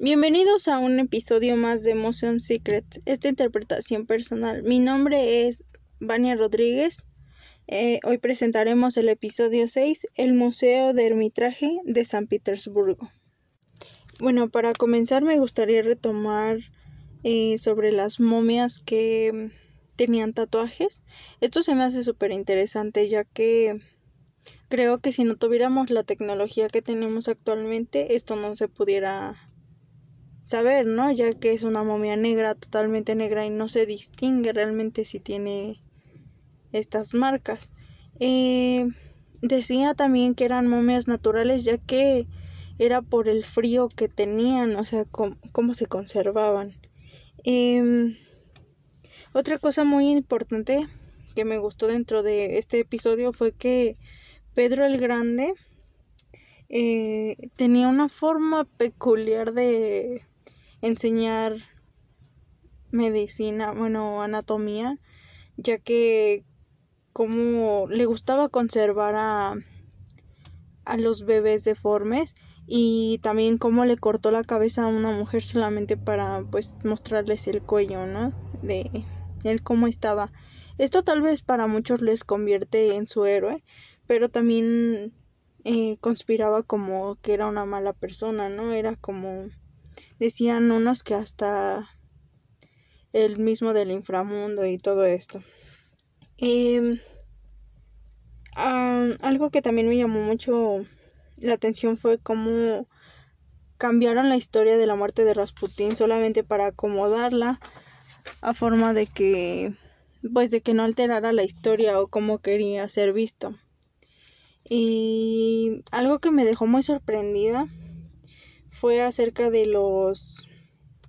Bienvenidos a un episodio más de Museum Secrets, esta interpretación personal. Mi nombre es Vania Rodríguez. Eh, hoy presentaremos el episodio 6, el Museo de Hermitraje de San Petersburgo. Bueno, para comenzar me gustaría retomar eh, sobre las momias que tenían tatuajes. Esto se me hace súper interesante ya que creo que si no tuviéramos la tecnología que tenemos actualmente, esto no se pudiera saber, ¿no? Ya que es una momia negra, totalmente negra y no se distingue realmente si tiene estas marcas. Eh, decía también que eran momias naturales ya que era por el frío que tenían, o sea, cómo, se conservaban. Em, otra cosa muy importante que me gustó dentro de este episodio fue que Pedro el Grande eh, tenía una forma peculiar de enseñar medicina, bueno, anatomía, ya que como le gustaba conservar a, a los bebés deformes y también cómo le cortó la cabeza a una mujer solamente para pues mostrarles el cuello, ¿no? De él cómo estaba. Esto tal vez para muchos les convierte en su héroe, pero también eh, conspiraba como que era una mala persona, ¿no? Era como decían unos que hasta el mismo del inframundo y todo esto. Em, algo que también me llamó mucho la atención fue cómo cambiaron la historia de la muerte de Rasputín solamente para acomodarla a forma de que pues de que no alterara la historia o como quería ser visto. Y algo que me dejó muy sorprendida fue acerca de los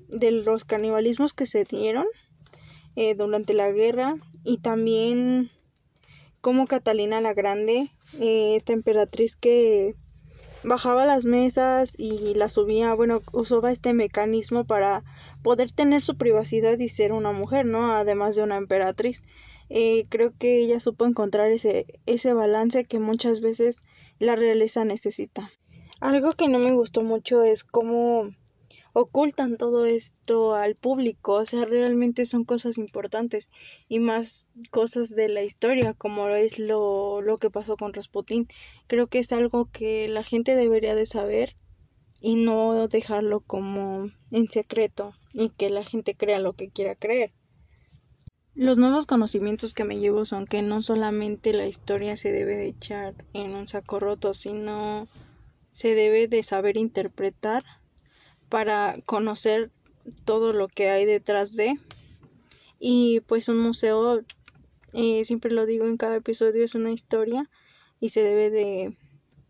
de los canibalismos que se dieron eh, durante la guerra y también como Catalina la Grande, eh, esta emperatriz que bajaba las mesas y las subía, bueno, usaba este mecanismo para poder tener su privacidad y ser una mujer, ¿no? Además de una emperatriz. Eh, creo que ella supo encontrar ese, ese balance que muchas veces la realeza necesita. Algo que no me gustó mucho es cómo ocultan todo esto al público, o sea, realmente son cosas importantes y más cosas de la historia, como es lo, lo que pasó con Rasputín. Creo que es algo que la gente debería de saber y no dejarlo como en secreto y que la gente crea lo que quiera creer. Los nuevos conocimientos que me llevo son que no solamente la historia se debe de echar en un saco roto, sino se debe de saber interpretar para conocer todo lo que hay detrás de. Y pues un museo eh, siempre lo digo en cada episodio es una historia y se debe de,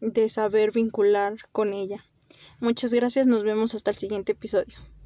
de saber vincular con ella. Muchas gracias nos vemos hasta el siguiente episodio